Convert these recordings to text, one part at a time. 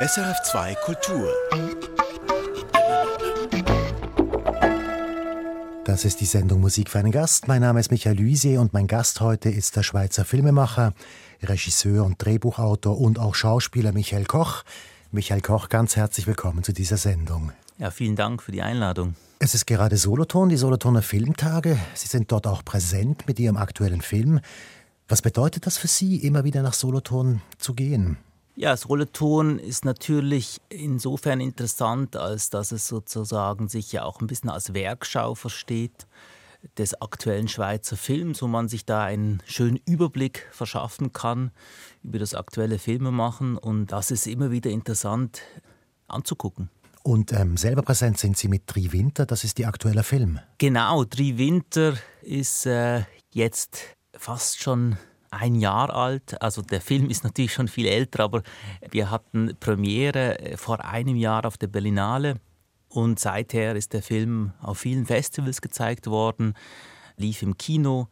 SRF2 Kultur. Das ist die Sendung Musik für einen Gast. Mein Name ist Michael Luisier und mein Gast heute ist der Schweizer Filmemacher, Regisseur und Drehbuchautor und auch Schauspieler Michael Koch. Michael Koch, ganz herzlich willkommen zu dieser Sendung. Ja, vielen Dank für die Einladung. Es ist gerade Solothurn, die Solothurner Filmtage. Sie sind dort auch präsent mit Ihrem aktuellen Film. Was bedeutet das für Sie, immer wieder nach Solothurn zu gehen? Ja, das Rolleton ist natürlich insofern interessant, als dass es sozusagen sich ja auch ein bisschen als Werkschau versteht des aktuellen Schweizer Films, wo man sich da einen schönen Überblick verschaffen kann über das aktuelle Filmemachen. Und das ist immer wieder interessant anzugucken. Und ähm, selber präsent sind Sie mit Tri Winter, das ist Ihr aktueller Film. Genau, Tri Winter ist äh, jetzt fast schon ein Jahr alt. Also der Film ist natürlich schon viel älter, aber wir hatten Premiere äh, vor einem Jahr auf der Berlinale und seither ist der Film auf vielen Festivals gezeigt worden, lief im Kino.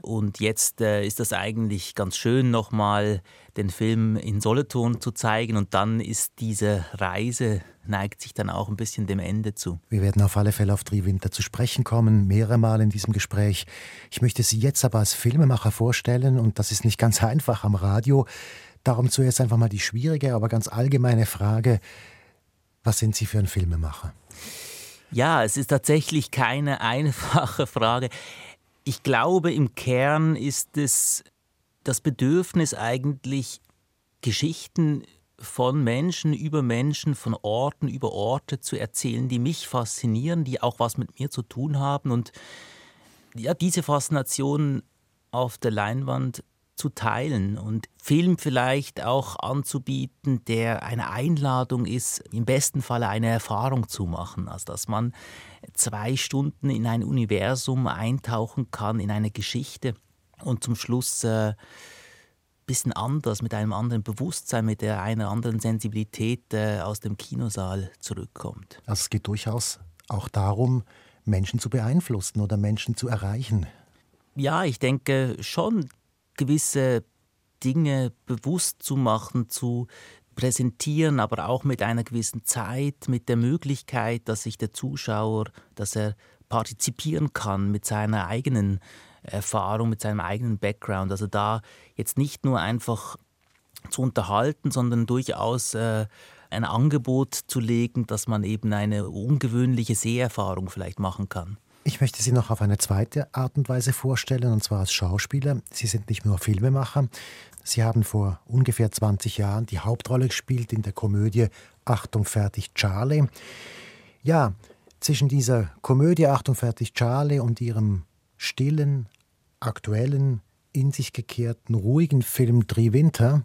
Und jetzt äh, ist das eigentlich ganz schön, nochmal den Film in Solothurn zu zeigen. Und dann ist diese Reise, neigt sich dann auch ein bisschen dem Ende zu. Wir werden auf alle Fälle auf Triwinter zu sprechen kommen, mehrere Mal in diesem Gespräch. Ich möchte Sie jetzt aber als Filmemacher vorstellen, und das ist nicht ganz einfach am Radio. Darum zuerst einfach mal die schwierige, aber ganz allgemeine Frage. Was sind Sie für ein Filmemacher? Ja, es ist tatsächlich keine einfache Frage. Ich glaube, im Kern ist es das Bedürfnis eigentlich, Geschichten von Menschen über Menschen, von Orten über Orte zu erzählen, die mich faszinieren, die auch was mit mir zu tun haben. Und ja, diese Faszination auf der Leinwand zu teilen und Film vielleicht auch anzubieten, der eine Einladung ist, im besten Falle eine Erfahrung zu machen. Also dass man zwei Stunden in ein Universum eintauchen kann, in eine Geschichte und zum Schluss äh, bisschen anders, mit einem anderen Bewusstsein, mit der einer anderen Sensibilität äh, aus dem Kinosaal zurückkommt. Also es geht durchaus auch darum, Menschen zu beeinflussen oder Menschen zu erreichen. Ja, ich denke schon, gewisse Dinge bewusst zu machen, zu präsentieren, aber auch mit einer gewissen Zeit, mit der Möglichkeit, dass sich der Zuschauer, dass er partizipieren kann mit seiner eigenen Erfahrung, mit seinem eigenen Background. Also da jetzt nicht nur einfach zu unterhalten, sondern durchaus äh, ein Angebot zu legen, dass man eben eine ungewöhnliche Seherfahrung vielleicht machen kann. Ich möchte Sie noch auf eine zweite Art und Weise vorstellen, und zwar als Schauspieler. Sie sind nicht nur Filmemacher. Sie haben vor ungefähr 20 Jahren die Hauptrolle gespielt in der Komödie Achtung, fertig, Charlie. Ja, zwischen dieser Komödie Achtung, fertig, Charlie und Ihrem stillen, aktuellen, in sich gekehrten, ruhigen Film Drei Winter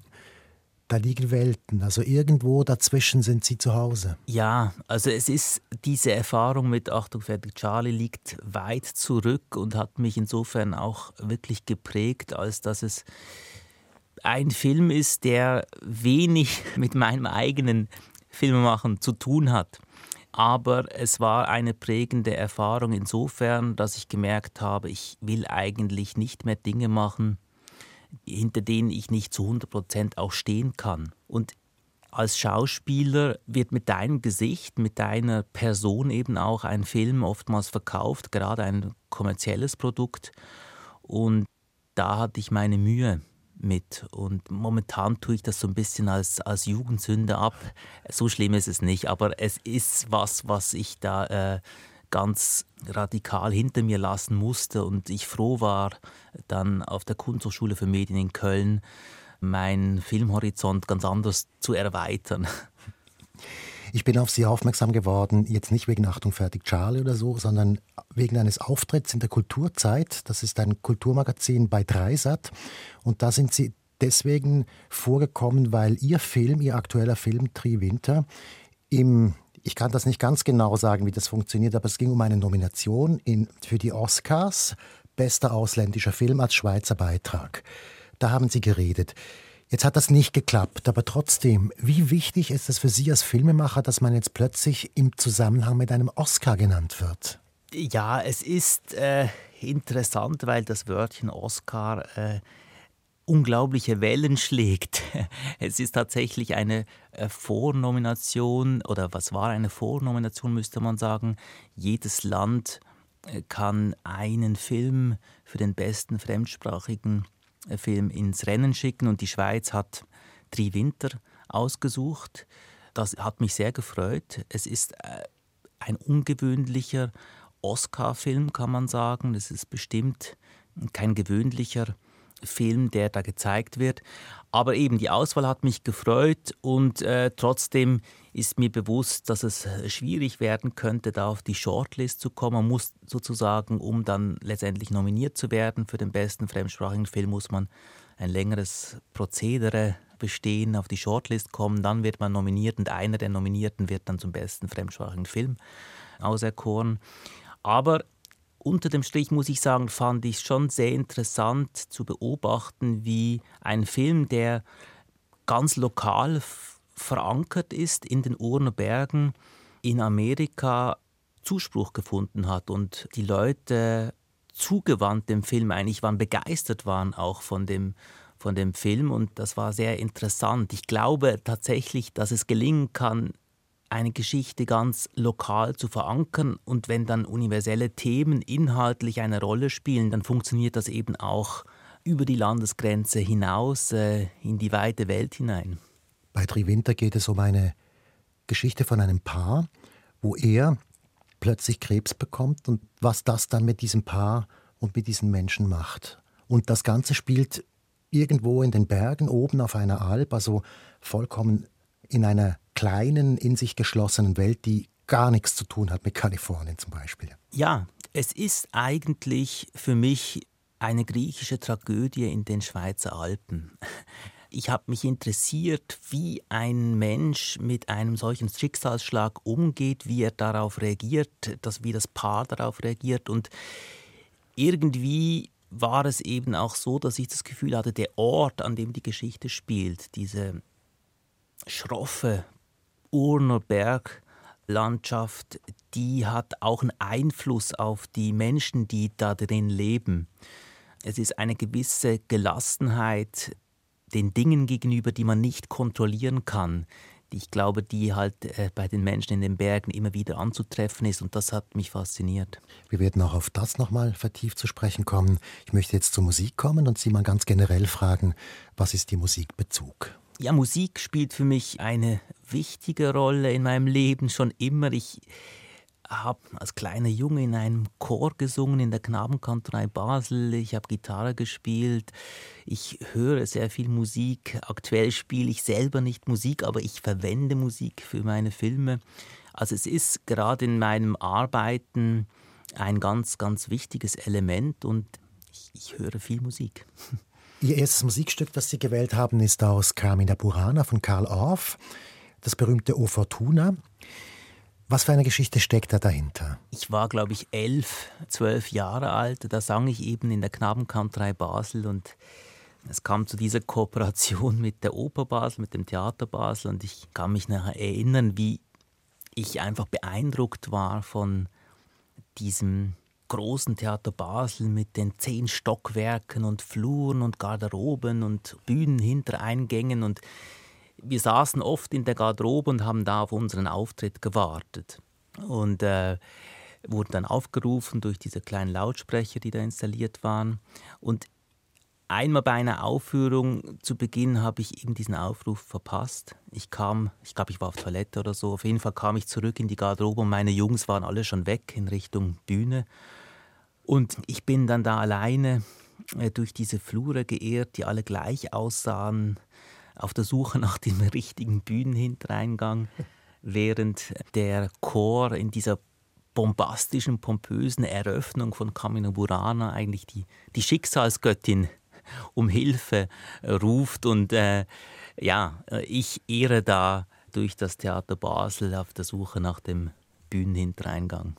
da liegen Welten. Also irgendwo dazwischen sind sie zu Hause. Ja, also es ist diese Erfahrung mit Achtung fertig Charlie liegt weit zurück und hat mich insofern auch wirklich geprägt, als dass es ein Film ist, der wenig mit meinem eigenen Filmemachen zu tun hat. Aber es war eine prägende Erfahrung insofern, dass ich gemerkt habe, ich will eigentlich nicht mehr Dinge machen, hinter denen ich nicht zu 100 Prozent auch stehen kann. Und als Schauspieler wird mit deinem Gesicht, mit deiner Person eben auch ein Film oftmals verkauft, gerade ein kommerzielles Produkt. Und da hatte ich meine Mühe mit. Und momentan tue ich das so ein bisschen als, als Jugendsünde ab. So schlimm ist es nicht, aber es ist was, was ich da äh, ganz radikal hinter mir lassen musste und ich froh war, dann auf der Kunsthochschule für Medien in Köln meinen Filmhorizont ganz anders zu erweitern. Ich bin auf Sie aufmerksam geworden, jetzt nicht wegen Achtung fertig Charlie oder so, sondern wegen eines Auftritts in der Kulturzeit. Das ist ein Kulturmagazin bei Dreisat. Und da sind Sie deswegen vorgekommen, weil Ihr Film, Ihr aktueller Film Tri Winter, im ich kann das nicht ganz genau sagen, wie das funktioniert, aber es ging um eine Nomination in, für die Oscars, bester ausländischer Film als Schweizer Beitrag. Da haben Sie geredet. Jetzt hat das nicht geklappt, aber trotzdem, wie wichtig ist es für Sie als Filmemacher, dass man jetzt plötzlich im Zusammenhang mit einem Oscar genannt wird? Ja, es ist äh, interessant, weil das Wörtchen Oscar äh, unglaubliche Wellen schlägt. Es ist tatsächlich eine äh, Vornomination oder was war eine Vornomination, müsste man sagen. Jedes Land äh, kann einen Film für den besten fremdsprachigen äh, Film ins Rennen schicken und die Schweiz hat Tri Winter ausgesucht. Das hat mich sehr gefreut. Es ist ein ungewöhnlicher Oscar-Film, kann man sagen. Es ist bestimmt kein gewöhnlicher Film, der da gezeigt wird. Aber eben die Auswahl hat mich gefreut und äh, trotzdem ist mir bewusst, dass es schwierig werden könnte, da auf die Shortlist zu kommen. Man muss sozusagen, um dann letztendlich nominiert zu werden für den besten fremdsprachigen Film, muss man ein längeres Prozedere bestehen, auf die Shortlist kommen, dann wird man nominiert und einer der Nominierten wird dann zum besten fremdsprachigen Film auserkoren. Aber unter dem Strich muss ich sagen, fand ich schon sehr interessant zu beobachten, wie ein Film, der ganz lokal verankert ist in den Urner Bergen in Amerika, Zuspruch gefunden hat und die Leute zugewandt dem Film eigentlich waren, begeistert waren auch von dem, von dem Film und das war sehr interessant. Ich glaube tatsächlich, dass es gelingen kann, eine Geschichte ganz lokal zu verankern. Und wenn dann universelle Themen inhaltlich eine Rolle spielen, dann funktioniert das eben auch über die Landesgrenze hinaus äh, in die weite Welt hinein. Bei Triwinter geht es um eine Geschichte von einem Paar, wo er plötzlich Krebs bekommt und was das dann mit diesem Paar und mit diesen Menschen macht. Und das Ganze spielt irgendwo in den Bergen oben auf einer Alp, also vollkommen in einer kleinen, in sich geschlossenen Welt, die gar nichts zu tun hat mit Kalifornien zum Beispiel. Ja, es ist eigentlich für mich eine griechische Tragödie in den Schweizer Alpen. Ich habe mich interessiert, wie ein Mensch mit einem solchen Schicksalsschlag umgeht, wie er darauf reagiert, dass, wie das Paar darauf reagiert. Und irgendwie war es eben auch so, dass ich das Gefühl hatte, der Ort, an dem die Geschichte spielt, diese schroffe Urner Berglandschaft, die hat auch einen Einfluss auf die Menschen, die da drin leben. Es ist eine gewisse Gelassenheit den Dingen gegenüber, die man nicht kontrollieren kann. Ich glaube, die halt äh, bei den Menschen in den Bergen immer wieder anzutreffen ist und das hat mich fasziniert. Wir werden auch auf das nochmal vertieft zu sprechen kommen. Ich möchte jetzt zur Musik kommen und Sie mal ganz generell fragen, was ist die Musikbezug? Ja, Musik spielt für mich eine wichtige Rolle in meinem Leben schon immer. Ich habe als kleiner Junge in einem Chor gesungen in der Knabenkantorei Basel. Ich habe Gitarre gespielt. Ich höre sehr viel Musik. Aktuell spiele ich selber nicht Musik, aber ich verwende Musik für meine Filme. Also es ist gerade in meinem Arbeiten ein ganz, ganz wichtiges Element und ich, ich höre viel Musik. Ihr erstes Musikstück, das Sie gewählt haben, ist aus Carmina Burana von Karl Orff, das berühmte O Fortuna. Was für eine Geschichte steckt da dahinter? Ich war, glaube ich, elf, zwölf Jahre alt. Da sang ich eben in der Knabenkantorei Basel und es kam zu dieser Kooperation mit der Oper Basel, mit dem Theater Basel und ich kann mich nachher erinnern, wie ich einfach beeindruckt war von diesem großen Theater Basel mit den zehn Stockwerken und Fluren und Garderoben und Bühnen hinter Eingängen und wir saßen oft in der Garderobe und haben da auf unseren Auftritt gewartet und äh, wurden dann aufgerufen durch diese kleinen Lautsprecher, die da installiert waren und einmal bei einer Aufführung zu Beginn habe ich eben diesen Aufruf verpasst. Ich kam, ich glaube, ich war auf Toilette oder so. Auf jeden Fall kam ich zurück in die Garderobe und meine Jungs waren alle schon weg in Richtung Bühne. Und ich bin dann da alleine äh, durch diese Flure geehrt, die alle gleich aussahen, auf der Suche nach dem richtigen Bühnenhintereingang, während der Chor in dieser bombastischen, pompösen Eröffnung von Camino Burana eigentlich die, die Schicksalsgöttin um Hilfe äh, ruft. Und äh, ja, äh, ich ehre da durch das Theater Basel auf der Suche nach dem Bühnenhintereingang.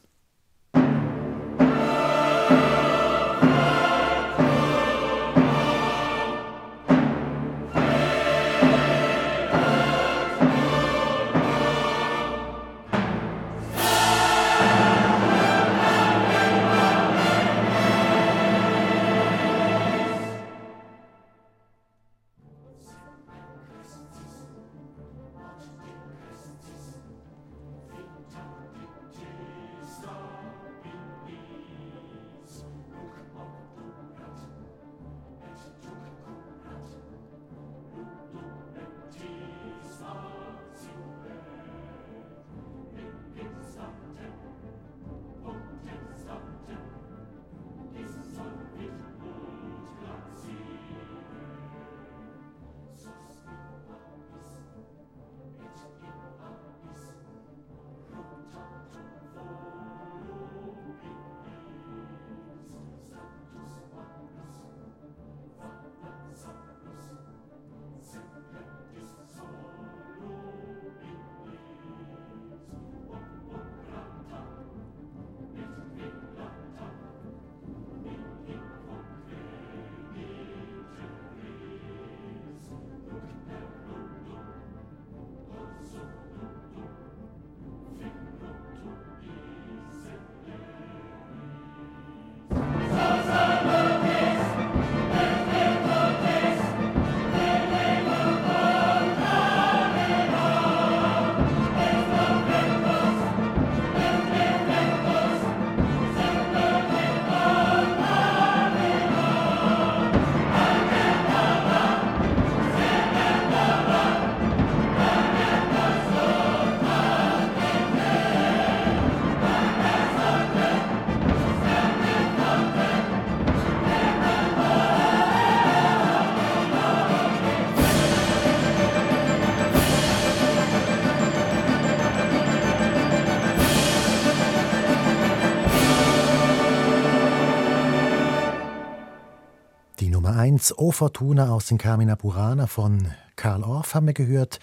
Tanz O Fortuna aus den Carmina Burana von Karl Orff haben wir gehört.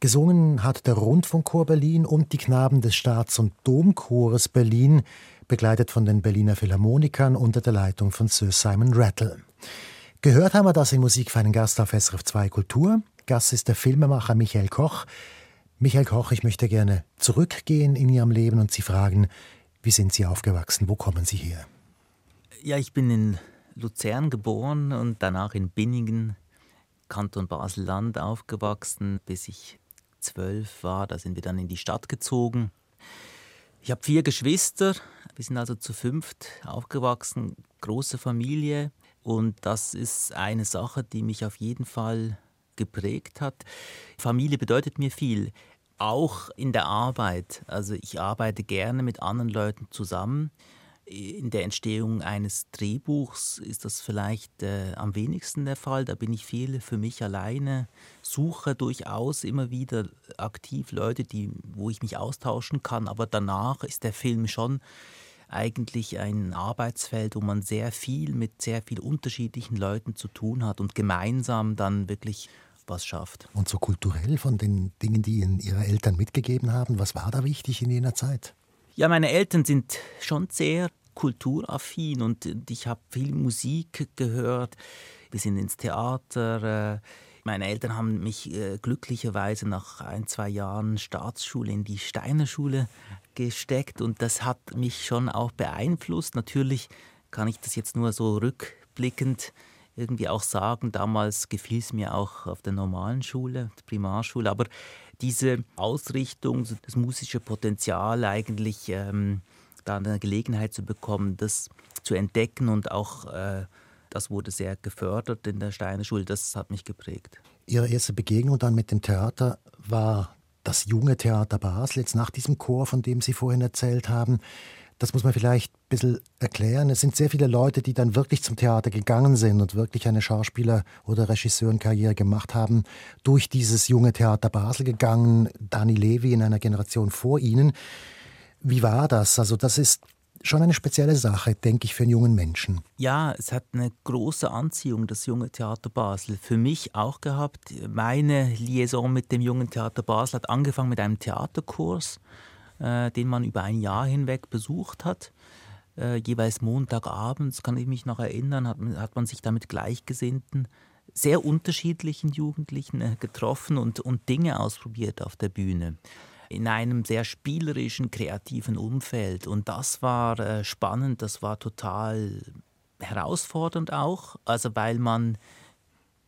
Gesungen hat der Rundfunkchor Berlin und die Knaben des Staats- und Domchores Berlin, begleitet von den Berliner Philharmonikern unter der Leitung von Sir Simon Rattle. Gehört haben wir das in Musik für einen Gast auf SRF 2 Kultur. Gast ist der Filmemacher Michael Koch. Michael Koch, ich möchte gerne zurückgehen in Ihrem Leben und Sie fragen, wie sind Sie aufgewachsen? Wo kommen Sie her? Ja, ich bin in Luzern geboren und danach in Binningen, Kanton Basel-Land aufgewachsen, bis ich zwölf war. Da sind wir dann in die Stadt gezogen. Ich habe vier Geschwister. Wir sind also zu fünft aufgewachsen, große Familie. Und das ist eine Sache, die mich auf jeden Fall geprägt hat. Familie bedeutet mir viel, auch in der Arbeit. Also ich arbeite gerne mit anderen Leuten zusammen. In der Entstehung eines Drehbuchs ist das vielleicht äh, am wenigsten der Fall. Da bin ich viel für mich alleine, suche durchaus immer wieder aktiv Leute, die, wo ich mich austauschen kann. Aber danach ist der Film schon eigentlich ein Arbeitsfeld, wo man sehr viel mit sehr viel unterschiedlichen Leuten zu tun hat und gemeinsam dann wirklich was schafft. Und so kulturell von den Dingen, die Ihnen Ihre Eltern mitgegeben haben, was war da wichtig in jener Zeit? Ja, meine Eltern sind schon sehr kulturaffin und ich habe viel Musik gehört. Wir sind ins Theater. Äh, meine Eltern haben mich äh, glücklicherweise nach ein, zwei Jahren Staatsschule in die Steiner Schule gesteckt und das hat mich schon auch beeinflusst. Natürlich kann ich das jetzt nur so rückblickend irgendwie auch sagen, damals gefiel es mir auch auf der normalen Schule, der Primarschule, aber diese Ausrichtung, das musische Potenzial eigentlich, ähm, da eine Gelegenheit zu bekommen, das zu entdecken und auch äh, das wurde sehr gefördert in der Steiner Schule, das hat mich geprägt. Ihre erste Begegnung dann mit dem Theater war das junge Theater Basel, jetzt nach diesem Chor, von dem Sie vorhin erzählt haben. Das muss man vielleicht ein bisschen erklären. Es sind sehr viele Leute, die dann wirklich zum Theater gegangen sind und wirklich eine Schauspieler- oder Regisseurenkarriere gemacht haben, durch dieses junge Theater Basel gegangen. Dani Levi in einer Generation vor ihnen. Wie war das? Also das ist schon eine spezielle Sache, denke ich, für einen jungen Menschen. Ja, es hat eine große Anziehung, das junge Theater Basel. Für mich auch gehabt. Meine Liaison mit dem jungen Theater Basel hat angefangen mit einem Theaterkurs, äh, den man über ein Jahr hinweg besucht hat. Äh, jeweils Montagabends, kann ich mich noch erinnern, hat, hat man sich da mit Gleichgesinnten sehr unterschiedlichen Jugendlichen äh, getroffen und, und Dinge ausprobiert auf der Bühne in einem sehr spielerischen, kreativen Umfeld. Und das war äh, spannend, das war total herausfordernd auch, also weil man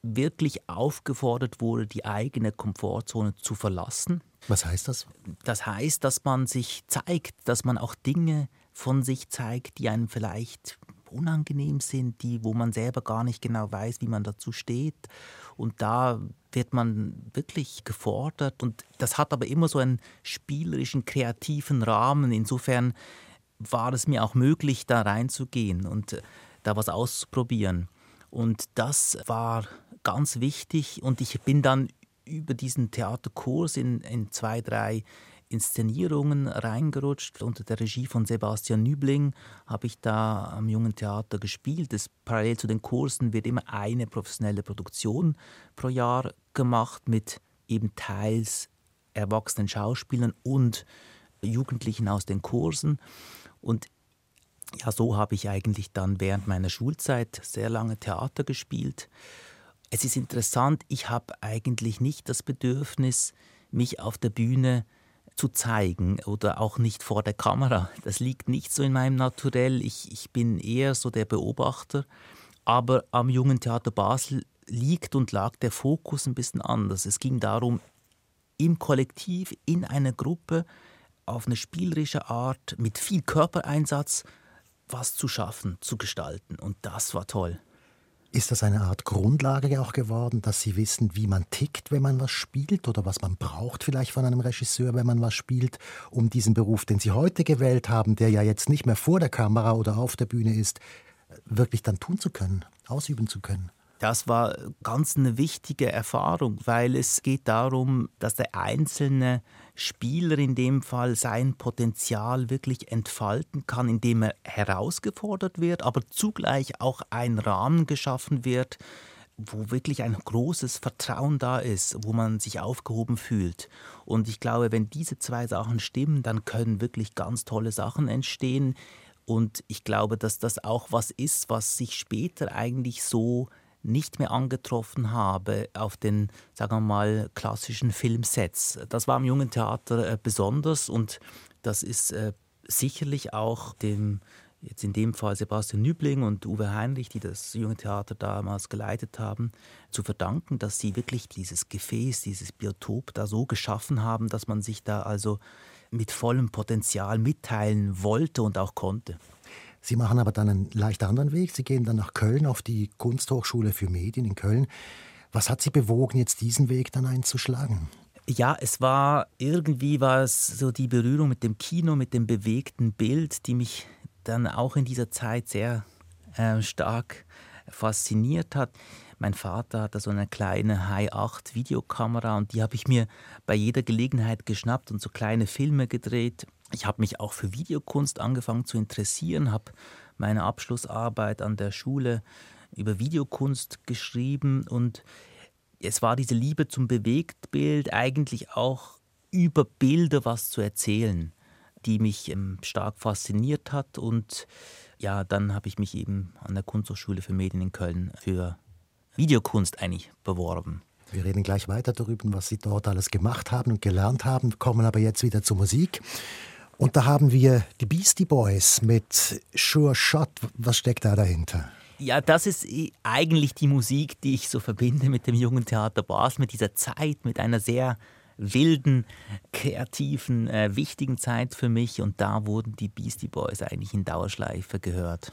wirklich aufgefordert wurde, die eigene Komfortzone zu verlassen. Was heißt das? Das heißt, dass man sich zeigt, dass man auch Dinge von sich zeigt, die einem vielleicht unangenehm sind, die, wo man selber gar nicht genau weiß, wie man dazu steht. Und da wird man wirklich gefordert. Und das hat aber immer so einen spielerischen, kreativen Rahmen. Insofern war es mir auch möglich, da reinzugehen und äh, da was auszuprobieren. Und das war ganz wichtig. Und ich bin dann über diesen Theaterkurs in, in zwei, drei Inszenierungen reingerutscht. Unter der Regie von Sebastian Nübling habe ich da am Jungen Theater gespielt. Das, parallel zu den Kursen wird immer eine professionelle Produktion pro Jahr gemacht mit eben teils erwachsenen Schauspielern und Jugendlichen aus den Kursen. Und ja, so habe ich eigentlich dann während meiner Schulzeit sehr lange Theater gespielt. Es ist interessant, ich habe eigentlich nicht das Bedürfnis, mich auf der Bühne zu zeigen oder auch nicht vor der Kamera. Das liegt nicht so in meinem Naturell. Ich, ich bin eher so der Beobachter. Aber am Jungen Theater Basel liegt und lag der Fokus ein bisschen anders. Es ging darum, im Kollektiv, in einer Gruppe, auf eine spielerische Art, mit viel Körpereinsatz, was zu schaffen, zu gestalten. Und das war toll. Ist das eine Art Grundlage auch geworden, dass Sie wissen, wie man tickt, wenn man was spielt oder was man braucht vielleicht von einem Regisseur, wenn man was spielt, um diesen Beruf, den Sie heute gewählt haben, der ja jetzt nicht mehr vor der Kamera oder auf der Bühne ist, wirklich dann tun zu können, ausüben zu können? Das war ganz eine wichtige Erfahrung, weil es geht darum, dass der einzelne Spieler in dem Fall sein Potenzial wirklich entfalten kann, indem er herausgefordert wird, aber zugleich auch ein Rahmen geschaffen wird, wo wirklich ein großes Vertrauen da ist, wo man sich aufgehoben fühlt. Und ich glaube, wenn diese zwei Sachen stimmen, dann können wirklich ganz tolle Sachen entstehen. Und ich glaube, dass das auch was ist, was sich später eigentlich so nicht mehr angetroffen habe auf den, sagen wir mal, klassischen Filmsets. Das war im jungen Theater äh, besonders und das ist äh, sicherlich auch dem jetzt in dem Fall Sebastian Nübling und Uwe Heinrich, die das junge Theater damals geleitet haben, zu verdanken, dass sie wirklich dieses Gefäß, dieses Biotop da so geschaffen haben, dass man sich da also mit vollem Potenzial mitteilen wollte und auch konnte. Sie machen aber dann einen leicht anderen Weg. Sie gehen dann nach Köln auf die Kunsthochschule für Medien in Köln. Was hat Sie bewogen, jetzt diesen Weg dann einzuschlagen? Ja, es war irgendwie war es so die Berührung mit dem Kino, mit dem bewegten Bild, die mich dann auch in dieser Zeit sehr äh, stark fasziniert hat. Mein Vater hatte so eine kleine High 8 Videokamera und die habe ich mir bei jeder Gelegenheit geschnappt und so kleine Filme gedreht. Ich habe mich auch für Videokunst angefangen zu interessieren, habe meine Abschlussarbeit an der Schule über Videokunst geschrieben und es war diese Liebe zum Bewegtbild, eigentlich auch über Bilder was zu erzählen die mich ähm, stark fasziniert hat. Und ja, dann habe ich mich eben an der Kunsthochschule für Medien in Köln für Videokunst eigentlich beworben. Wir reden gleich weiter darüber, was Sie dort alles gemacht haben und gelernt haben, kommen aber jetzt wieder zur Musik. Und da haben wir die Beastie Boys mit Sure Shot. Was steckt da dahinter? Ja, das ist eigentlich die Musik, die ich so verbinde mit dem jungen Theater Basel, mit dieser Zeit, mit einer sehr wilden, kreativen, äh, wichtigen Zeit für mich und da wurden die Beastie Boys eigentlich in Dauerschleife gehört.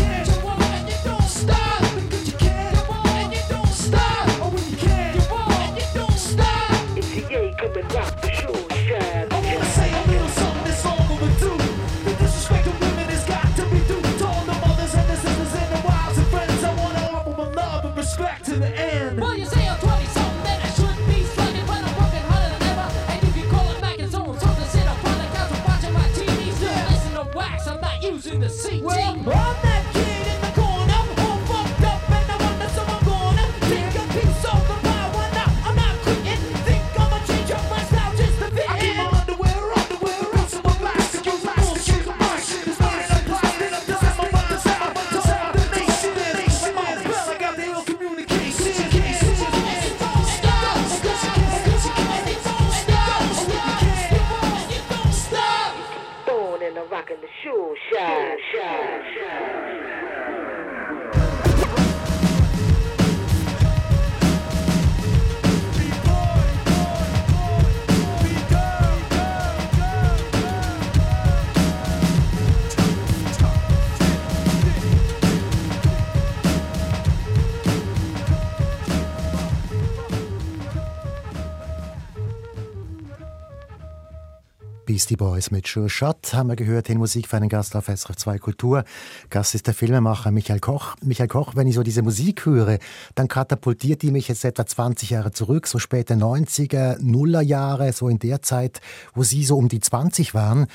Beastie Boys mit Sure Shot haben wir gehört, in Musik für einen Gast auf SRF 2 Kultur. Gast ist der Filmemacher Michael Koch. Michael Koch, wenn ich so diese Musik höre, dann katapultiert die mich jetzt etwa 20 Jahre zurück, so späte 90er, Nuller Jahre, so in der Zeit, wo Sie so um die 20 waren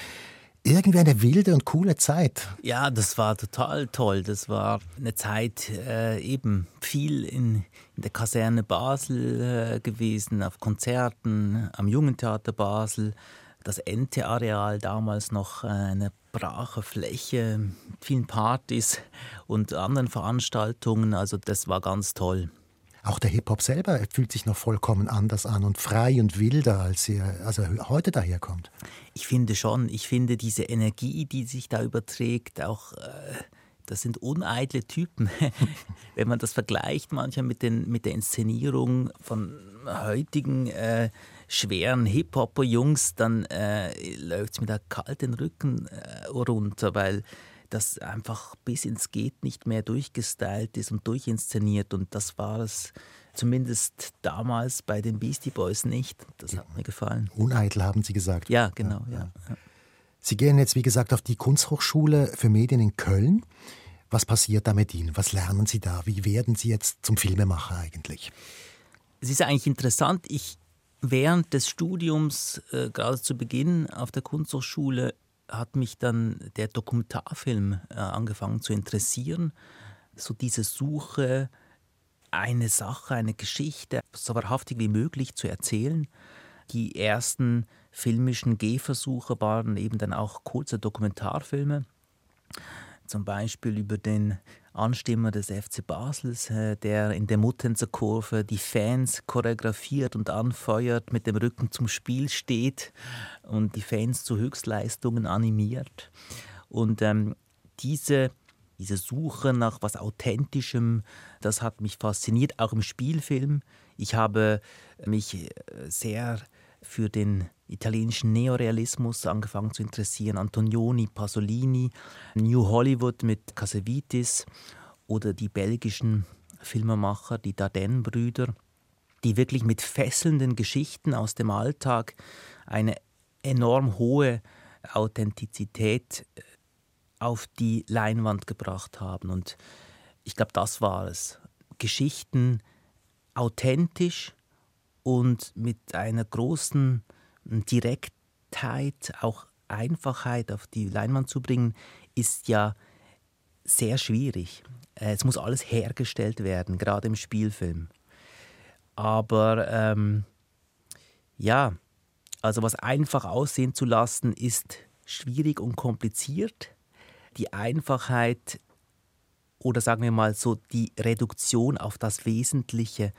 irgendwie eine wilde und coole Zeit. Ja, das war total toll. Das war eine Zeit äh, eben viel in, in, der Kaserne Basel äh, gewesen, auf Konzerten, am Jugendtheater Basel. Das Ente-Areal damals noch äh, eine brache Fläche, mit vielen Partys und anderen Veranstaltungen. Also das war ganz toll. Auch der Hip-Hop selber fühlt sich noch vollkommen anders an und frei und wilder, als er also heute daherkommt. Ich finde schon, ich finde diese Energie, die sich da überträgt, auch äh, das sind uneitle Typen. Wenn man das vergleicht manchmal mit, den, mit der Inszenierung von heutigen äh, schweren Hip-Hopper-Jungs, dann äh, läuft es mir da kalt den Rücken äh, runter, weil das einfach bis ins Geht nicht mehr durchgestylt ist und durchinszeniert. Und das war es zumindest damals bei den Beastie Boys nicht. Das hat mir gefallen. Uneitel haben Sie gesagt. Ja, genau. Ja, ja. Sie gehen jetzt, wie gesagt, auf die Kunsthochschule für Medien in Köln. Was passiert da mit Ihnen? Was lernen Sie da? Wie werden Sie jetzt zum Filmemacher eigentlich? Es ist eigentlich interessant. Ich während des Studiums, äh, gerade zu Beginn auf der Kunsthochschule, hat mich dann der Dokumentarfilm äh, angefangen zu interessieren. So diese Suche, eine Sache, eine Geschichte so wahrhaftig wie möglich zu erzählen. Die ersten filmischen Gehversuche waren eben dann auch kurze Dokumentarfilme. Zum Beispiel über den Anstimmer des FC Basels, äh, der in der Muttenzer Kurve die Fans choreografiert und anfeuert, mit dem Rücken zum Spiel steht und die Fans zu Höchstleistungen animiert. Und ähm, diese, diese Suche nach was Authentischem, das hat mich fasziniert, auch im Spielfilm. Ich habe mich äh, sehr für den italienischen Neorealismus angefangen zu interessieren. Antonioni, Pasolini, New Hollywood mit Casavitis oder die belgischen Filmemacher, die Dardenne-Brüder, die wirklich mit fesselnden Geschichten aus dem Alltag eine enorm hohe Authentizität äh, auf die Leinwand gebracht haben. Und ich glaube, das war es. Geschichten authentisch und mit einer großen Direktheit, auch Einfachheit auf die Leinwand zu bringen, ist ja sehr schwierig. Äh, es muss alles hergestellt werden, gerade im Spielfilm. Aber ähm, ja, also was einfach aussehen zu lassen, ist schwierig und kompliziert. Die Einfachheit oder sagen wir mal so die Reduktion auf das Wesentliche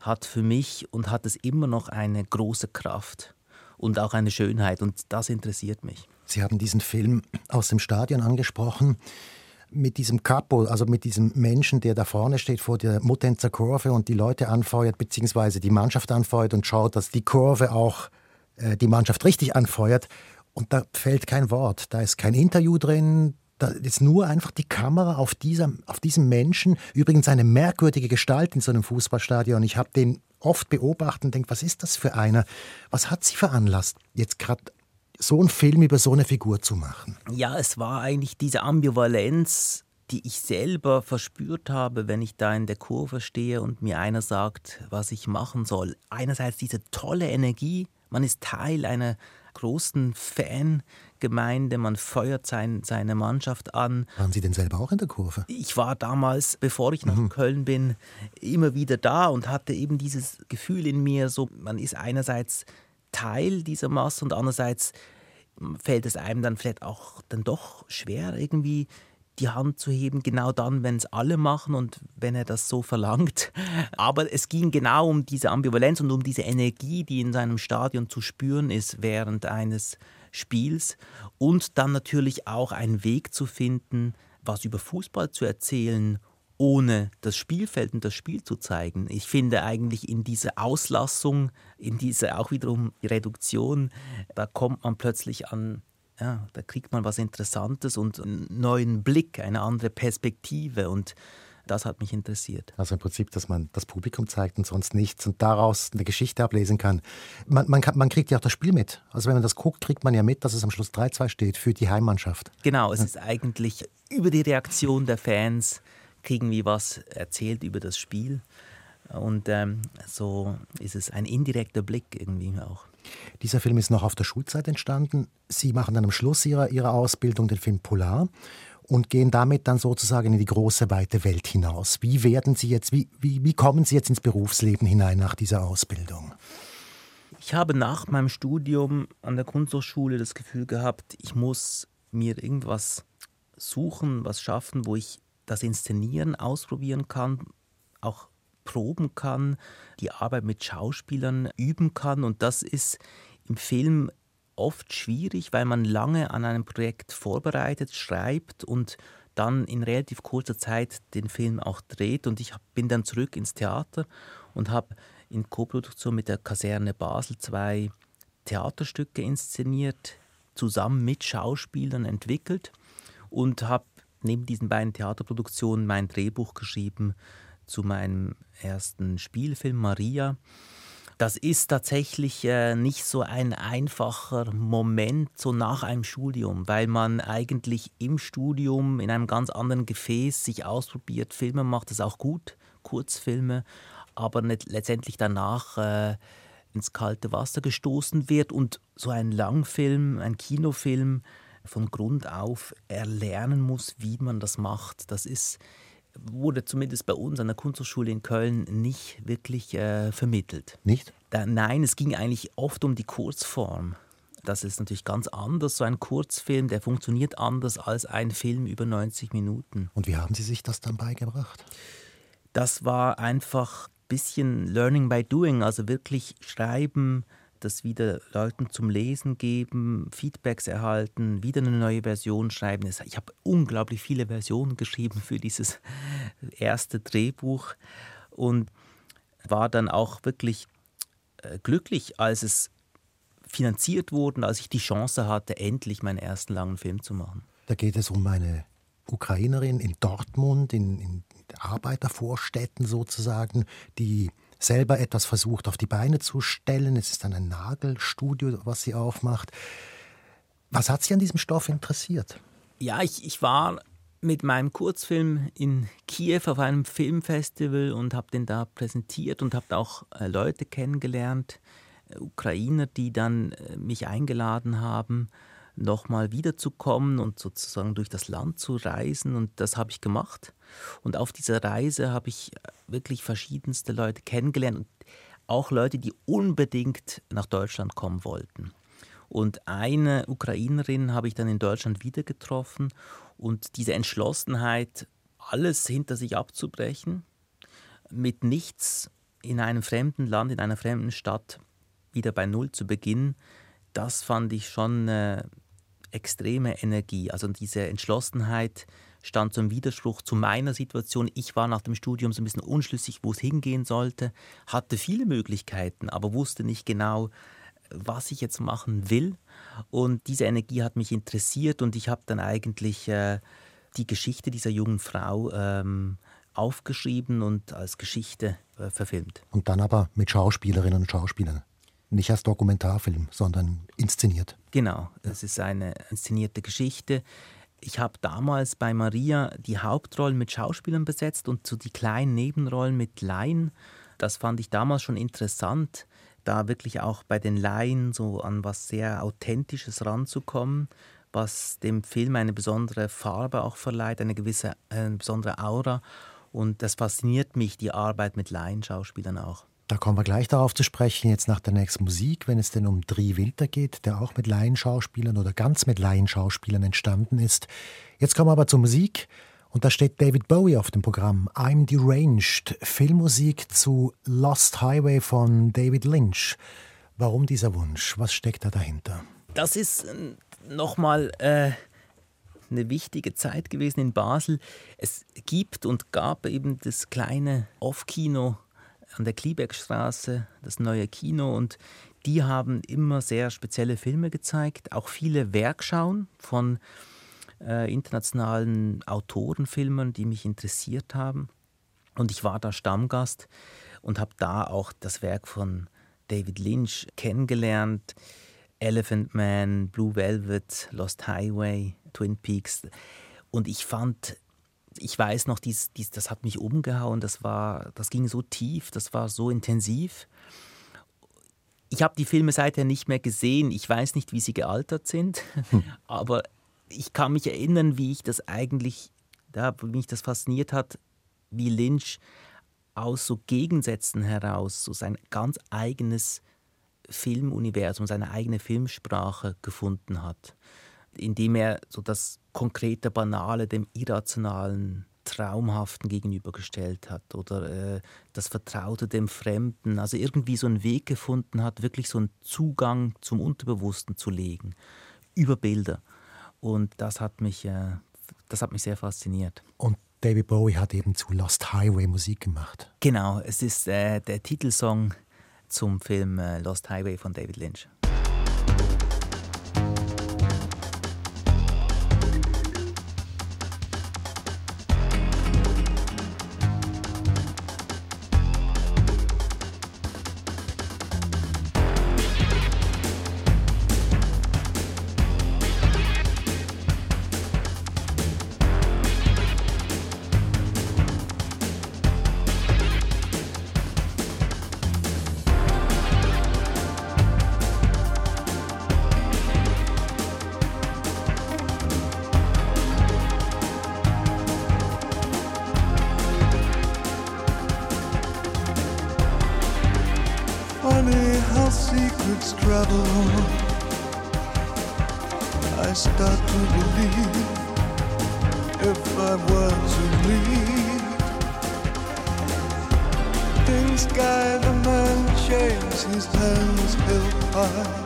hat für mich und hat es immer noch eine große Kraft und auch eine Schönheit und das interessiert mich. Sie haben diesen Film aus dem Stadion angesprochen mit diesem Capo, also mit diesem Menschen, der da vorne steht vor der Muttenzer Kurve und die Leute anfeuert, beziehungsweise die Mannschaft anfeuert und schaut, dass die Kurve auch äh, die Mannschaft richtig anfeuert. Und da fällt kein Wort. Da ist kein Interview drin, ist nur einfach die Kamera auf, dieser, auf diesem Menschen. Übrigens eine merkwürdige Gestalt in so einem Fußballstadion. Ich habe den oft beobachtet und denke, was ist das für einer? Was hat sie veranlasst, jetzt gerade so einen Film über so eine Figur zu machen? Ja, es war eigentlich diese Ambivalenz, die ich selber verspürt habe, wenn ich da in der Kurve stehe und mir einer sagt, was ich machen soll. Einerseits diese tolle Energie, man ist Teil einer großen Fangemeinde, man feuert sein, seine Mannschaft an. Waren Sie denn selber auch in der Kurve? Ich war damals, bevor ich nach mhm. Köln bin, immer wieder da und hatte eben dieses Gefühl in mir, so man ist einerseits Teil dieser Masse und andererseits fällt es einem dann vielleicht auch dann doch schwer irgendwie die Hand zu heben, genau dann, wenn es alle machen und wenn er das so verlangt. Aber es ging genau um diese Ambivalenz und um diese Energie, die in seinem Stadion zu spüren ist während eines Spiels und dann natürlich auch einen Weg zu finden, was über Fußball zu erzählen, ohne das Spielfeld und das Spiel zu zeigen. Ich finde eigentlich in dieser Auslassung, in dieser auch wiederum Reduktion, da kommt man plötzlich an ja, da kriegt man was Interessantes und einen neuen Blick, eine andere Perspektive. Und das hat mich interessiert. Also im Prinzip, dass man das Publikum zeigt und sonst nichts und daraus eine Geschichte ablesen kann. Man, man, kann, man kriegt ja auch das Spiel mit. Also wenn man das guckt, kriegt man ja mit, dass es am Schluss 3-2 steht für die Heimmannschaft. Genau, es ist eigentlich über die Reaktion der Fans kriegen wir was erzählt über das Spiel. Und ähm, so ist es ein indirekter Blick irgendwie auch. Dieser Film ist noch auf der Schulzeit entstanden. Sie machen dann am Schluss ihrer, ihrer Ausbildung den Film Polar und gehen damit dann sozusagen in die große, weite Welt hinaus. Wie werden Sie jetzt, wie, wie, wie kommen Sie jetzt ins Berufsleben hinein nach dieser Ausbildung? Ich habe nach meinem Studium an der Kunsthochschule das Gefühl gehabt, ich muss mir irgendwas suchen, was schaffen, wo ich das Inszenieren ausprobieren kann, auch proben kann, die Arbeit mit Schauspielern üben kann. Und das ist im Film oft schwierig, weil man lange an einem Projekt vorbereitet, schreibt und dann in relativ kurzer Zeit den Film auch dreht. Und ich bin dann zurück ins Theater und habe in Koproduktion mit der Kaserne Basel zwei Theaterstücke inszeniert, zusammen mit Schauspielern entwickelt und habe neben diesen beiden Theaterproduktionen mein Drehbuch geschrieben zu meinem ersten Spielfilm Maria das ist tatsächlich äh, nicht so ein einfacher Moment so nach einem Studium, weil man eigentlich im Studium in einem ganz anderen Gefäß sich ausprobiert, Filme macht es auch gut, Kurzfilme, aber letztendlich danach äh, ins kalte Wasser gestoßen wird und so ein Langfilm, ein Kinofilm von Grund auf erlernen muss, wie man das macht. Das ist wurde zumindest bei uns an der Kunsthochschule in Köln nicht wirklich äh, vermittelt. Nicht? Da, nein, es ging eigentlich oft um die Kurzform. Das ist natürlich ganz anders. So ein Kurzfilm, der funktioniert anders als ein Film über 90 Minuten. Und wie haben Sie sich das dann beigebracht? Das war einfach ein bisschen Learning by Doing, also wirklich schreiben, das wieder Leuten zum Lesen geben, Feedbacks erhalten, wieder eine neue Version schreiben. Ich habe unglaublich viele Versionen geschrieben für dieses erste Drehbuch und war dann auch wirklich äh, glücklich, als es finanziert wurde, als ich die Chance hatte, endlich meinen ersten langen Film zu machen. Da geht es um eine Ukrainerin in Dortmund, in, in Arbeitervorstädten sozusagen, die selber etwas versucht auf die Beine zu stellen. Es ist dann ein Nagelstudio, was sie aufmacht. Was hat Sie an diesem Stoff interessiert? Ja, ich, ich war mit meinem Kurzfilm in Kiew auf einem Filmfestival und habe den da präsentiert und habe auch äh, Leute kennengelernt, äh, Ukrainer, die dann äh, mich eingeladen haben nochmal wiederzukommen und sozusagen durch das Land zu reisen. Und das habe ich gemacht. Und auf dieser Reise habe ich wirklich verschiedenste Leute kennengelernt und auch Leute, die unbedingt nach Deutschland kommen wollten. Und eine Ukrainerin habe ich dann in Deutschland wieder getroffen und diese Entschlossenheit, alles hinter sich abzubrechen, mit nichts in einem fremden Land, in einer fremden Stadt wieder bei Null zu beginnen, das fand ich schon äh, extreme Energie. Also diese Entschlossenheit stand zum Widerspruch zu meiner Situation. Ich war nach dem Studium so ein bisschen unschlüssig, wo es hingehen sollte, hatte viele Möglichkeiten, aber wusste nicht genau, was ich jetzt machen will. Und diese Energie hat mich interessiert und ich habe dann eigentlich äh, die Geschichte dieser jungen Frau ähm, aufgeschrieben und als Geschichte äh, verfilmt. Und dann aber mit Schauspielerinnen und Schauspielern nicht als Dokumentarfilm, sondern inszeniert. Genau, es ist eine inszenierte Geschichte. Ich habe damals bei Maria die Hauptrollen mit Schauspielern besetzt und so die kleinen Nebenrollen mit Laien. Das fand ich damals schon interessant, da wirklich auch bei den Laien so an was sehr Authentisches ranzukommen, was dem Film eine besondere Farbe auch verleiht, eine gewisse eine besondere Aura. Und das fasziniert mich, die Arbeit mit Laienschauspielern auch. Da kommen wir gleich darauf zu sprechen, jetzt nach der nächsten Musik, wenn es denn um Dri Winter geht, der auch mit Laienschauspielern oder ganz mit Laienschauspielern entstanden ist. Jetzt kommen wir aber zur Musik. Und da steht David Bowie auf dem Programm. I'm Deranged, Filmmusik zu Lost Highway von David Lynch. Warum dieser Wunsch? Was steckt da dahinter? Das ist äh, nochmal äh, eine wichtige Zeit gewesen in Basel. Es gibt und gab eben das kleine Off-Kino an der Kliebergstraße, das neue Kino und die haben immer sehr spezielle Filme gezeigt, auch viele Werkschauen von äh, internationalen Autorenfilmern, die mich interessiert haben. Und ich war da Stammgast und habe da auch das Werk von David Lynch kennengelernt. Elephant Man, Blue Velvet, Lost Highway, Twin Peaks. Und ich fand, ich weiß noch, dies, dies, das hat mich umgehauen, das, war, das ging so tief, das war so intensiv. Ich habe die Filme seither nicht mehr gesehen. Ich weiß nicht, wie sie gealtert sind, hm. aber ich kann mich erinnern, wie ich das eigentlich, ja, wie mich das fasziniert hat, wie Lynch aus so Gegensätzen heraus so sein ganz eigenes Filmuniversum, seine eigene Filmsprache gefunden hat, indem er so das konkrete Banale dem Irrationalen, Traumhaften gegenübergestellt hat oder äh, das Vertraute dem Fremden, also irgendwie so einen Weg gefunden hat, wirklich so einen Zugang zum Unterbewussten zu legen über Bilder. Und das hat mich, äh, das hat mich sehr fasziniert. Und David Bowie hat eben zu Lost Highway Musik gemacht. Genau, es ist äh, der Titelsong zum Film äh, Lost Highway von David Lynch. David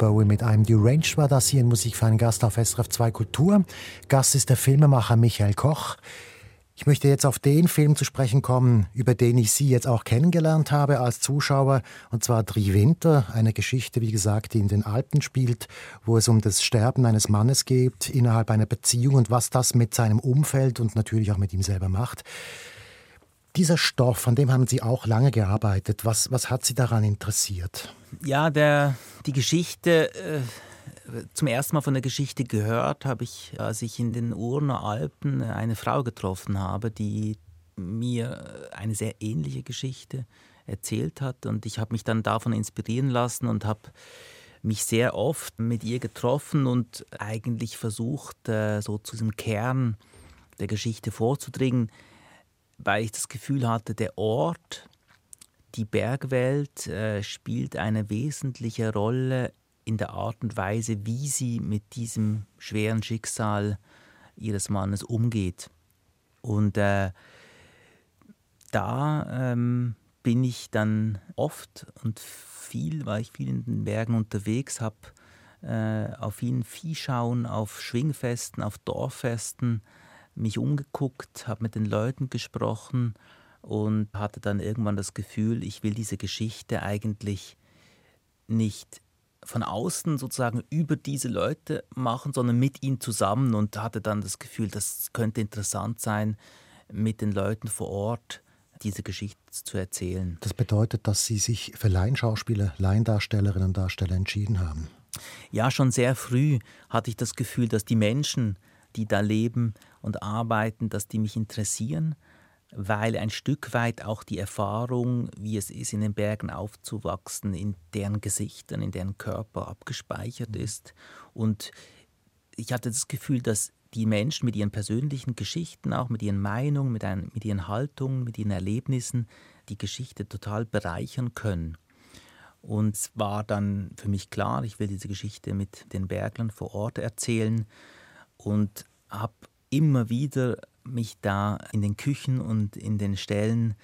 Bowie mit einem Deranged war das hier in Musik für einen Gast auf SRF 2 Kultur. Gast ist der Filmemacher Michael Koch. Ich möchte jetzt auf den Film zu sprechen kommen, über den ich Sie jetzt auch kennengelernt habe als Zuschauer, und zwar Drei Winter, eine Geschichte, wie gesagt, die in den Alpen spielt, wo es um das Sterben eines Mannes geht innerhalb einer Beziehung und was das mit seinem Umfeld und natürlich auch mit ihm selber macht. Dieser Stoff, an dem haben Sie auch lange gearbeitet. Was, was hat Sie daran interessiert? Ja, der, die Geschichte, äh, zum ersten Mal von der Geschichte gehört habe ich, als ich in den Urner Alpen eine Frau getroffen habe, die mir eine sehr ähnliche Geschichte erzählt hat. Und ich habe mich dann davon inspirieren lassen und habe mich sehr oft mit ihr getroffen und eigentlich versucht, äh, so zu diesem Kern der Geschichte vorzudringen weil ich das Gefühl hatte, der Ort, die Bergwelt äh, spielt eine wesentliche Rolle in der Art und Weise, wie sie mit diesem schweren Schicksal ihres Mannes umgeht. Und äh, da ähm, bin ich dann oft und viel, weil ich viel in den Bergen unterwegs habe, äh, auf ihn Vieh schauen, auf Schwingfesten, auf Dorffesten, mich umgeguckt, habe mit den Leuten gesprochen und hatte dann irgendwann das Gefühl, ich will diese Geschichte eigentlich nicht von außen sozusagen über diese Leute machen, sondern mit ihnen zusammen und hatte dann das Gefühl, das könnte interessant sein, mit den Leuten vor Ort diese Geschichte zu erzählen. Das bedeutet, dass Sie sich für Laienschauspieler, Laiendarstellerinnen und Darsteller entschieden haben? Ja, schon sehr früh hatte ich das Gefühl, dass die Menschen, die da leben und arbeiten, dass die mich interessieren weil ein Stück weit auch die Erfahrung, wie es ist, in den Bergen aufzuwachsen, in deren Gesichtern, in deren Körper abgespeichert mhm. ist. Und ich hatte das Gefühl, dass die Menschen mit ihren persönlichen Geschichten, auch mit ihren Meinungen, mit, ein, mit ihren Haltungen, mit ihren Erlebnissen, die Geschichte total bereichern können. Und es war dann für mich klar, ich will diese Geschichte mit den Berglern vor Ort erzählen und habe immer wieder mich da in den Küchen und in den Ställen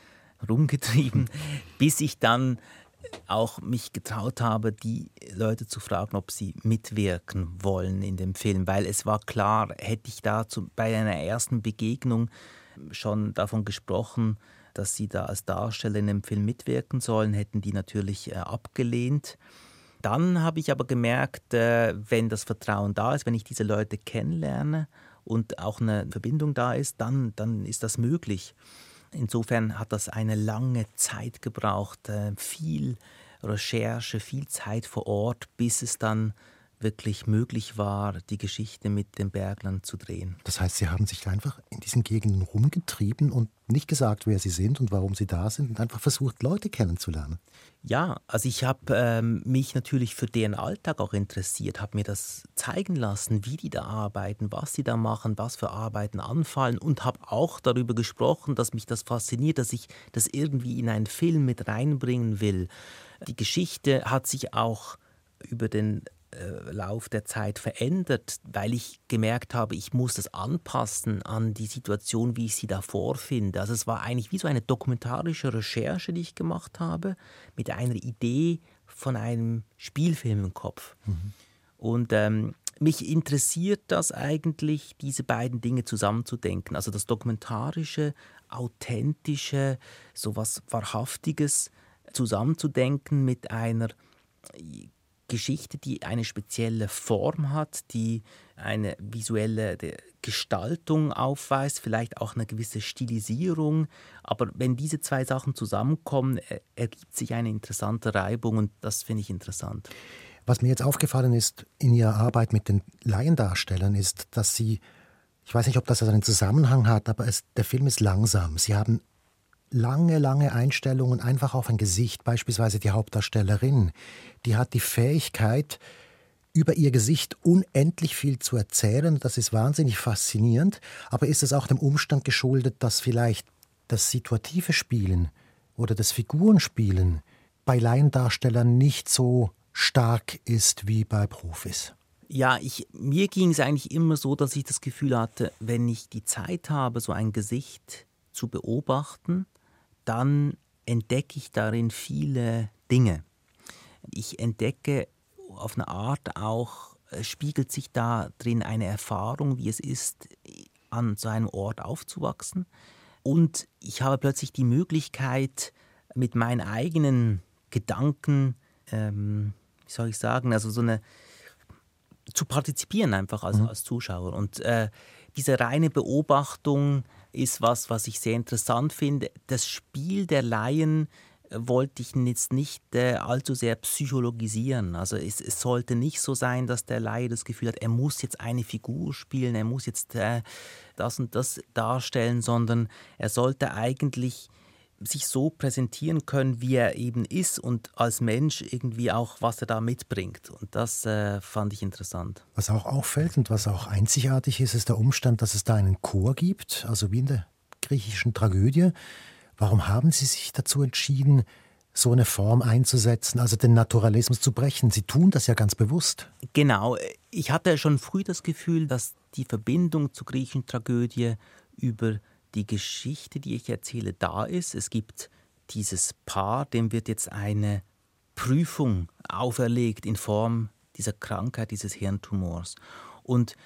rumgetrieben, bis ich dann auch mich getraut habe, die Leute zu fragen, ob sie mitwirken wollen in dem Film, weil es war klar, hätte ich da zu, bei einer ersten Begegnung schon davon gesprochen, dass sie da als Darsteller in dem Film mitwirken sollen, hätten die natürlich äh, abgelehnt. Dann habe ich aber gemerkt, äh, wenn das Vertrauen da ist, wenn ich diese Leute kennenlerne und auch eine Verbindung da ist, dann, dann ist das möglich. Insofern hat das eine lange Zeit gebraucht, äh, viel Recherche, viel Zeit vor Ort, bis es dann wirklich möglich war, die Geschichte mit den Berglern zu drehen. Das heißt, Sie haben sich einfach in diesen Gegenden rumgetrieben und nicht gesagt, wer Sie sind und warum Sie da sind und einfach versucht, Leute kennenzulernen. Ja, also ich habe ähm, mich natürlich für deren Alltag auch interessiert, habe mir das zeigen lassen, wie die da arbeiten, was sie da machen, was für Arbeiten anfallen und habe auch darüber gesprochen, dass mich das fasziniert, dass ich das irgendwie in einen Film mit reinbringen will. Die Geschichte hat sich auch über den Lauf der Zeit verändert, weil ich gemerkt habe, ich muss das anpassen an die Situation, wie ich sie da vorfinde. Also es war eigentlich wie so eine dokumentarische Recherche, die ich gemacht habe, mit einer Idee von einem Spielfilm im Kopf. Mhm. Und ähm, mich interessiert das eigentlich, diese beiden Dinge zusammenzudenken. Also das dokumentarische, authentische, so was Wahrhaftiges zusammenzudenken mit einer Geschichte, die eine spezielle Form hat, die eine visuelle Gestaltung aufweist, vielleicht auch eine gewisse Stilisierung. Aber wenn diese zwei Sachen zusammenkommen, ergibt sich eine interessante Reibung und das finde ich interessant. Was mir jetzt aufgefallen ist in Ihrer Arbeit mit den Laiendarstellern, ist, dass Sie, ich weiß nicht, ob das einen Zusammenhang hat, aber es, der Film ist langsam. Sie haben lange, lange Einstellungen einfach auf ein Gesicht, beispielsweise die Hauptdarstellerin, die hat die Fähigkeit, über ihr Gesicht unendlich viel zu erzählen. Das ist wahnsinnig faszinierend. Aber ist es auch dem Umstand geschuldet, dass vielleicht das situative Spielen oder das Figurenspielen bei Laiendarstellern nicht so stark ist wie bei Profis? Ja, ich, mir ging es eigentlich immer so, dass ich das Gefühl hatte, wenn ich die Zeit habe, so ein Gesicht zu beobachten, dann entdecke ich darin viele Dinge. Ich entdecke auf eine Art auch, äh, spiegelt sich da drin eine Erfahrung, wie es ist, an so einem Ort aufzuwachsen. Und ich habe plötzlich die Möglichkeit, mit meinen eigenen Gedanken, ähm, wie soll ich sagen, also so eine zu partizipieren einfach als, mhm. als Zuschauer. Und äh, diese reine Beobachtung ist was, was ich sehr interessant finde. Das Spiel der Laien äh, wollte ich jetzt nicht äh, allzu sehr psychologisieren. Also es, es, sollte nicht so sein, dass der Laie das Gefühl hat, er muss jetzt eine Figur spielen, er muss jetzt äh, das und das darstellen, sondern er sollte eigentlich sich so präsentieren können, wie er eben ist und als Mensch irgendwie auch, was er da mitbringt. Und das äh, fand ich interessant. Was auch auffällt und was auch einzigartig ist, ist der Umstand, dass es da einen Chor gibt, also wie in der griechischen Tragödie. Warum haben Sie sich dazu entschieden, so eine Form einzusetzen, also den Naturalismus zu brechen? Sie tun das ja ganz bewusst. Genau. Ich hatte schon früh das Gefühl, dass die Verbindung zur griechischen Tragödie über die Geschichte, die ich erzähle, da ist. Es gibt dieses Paar, dem wird jetzt eine Prüfung auferlegt in Form dieser Krankheit, dieses Hirntumors. Und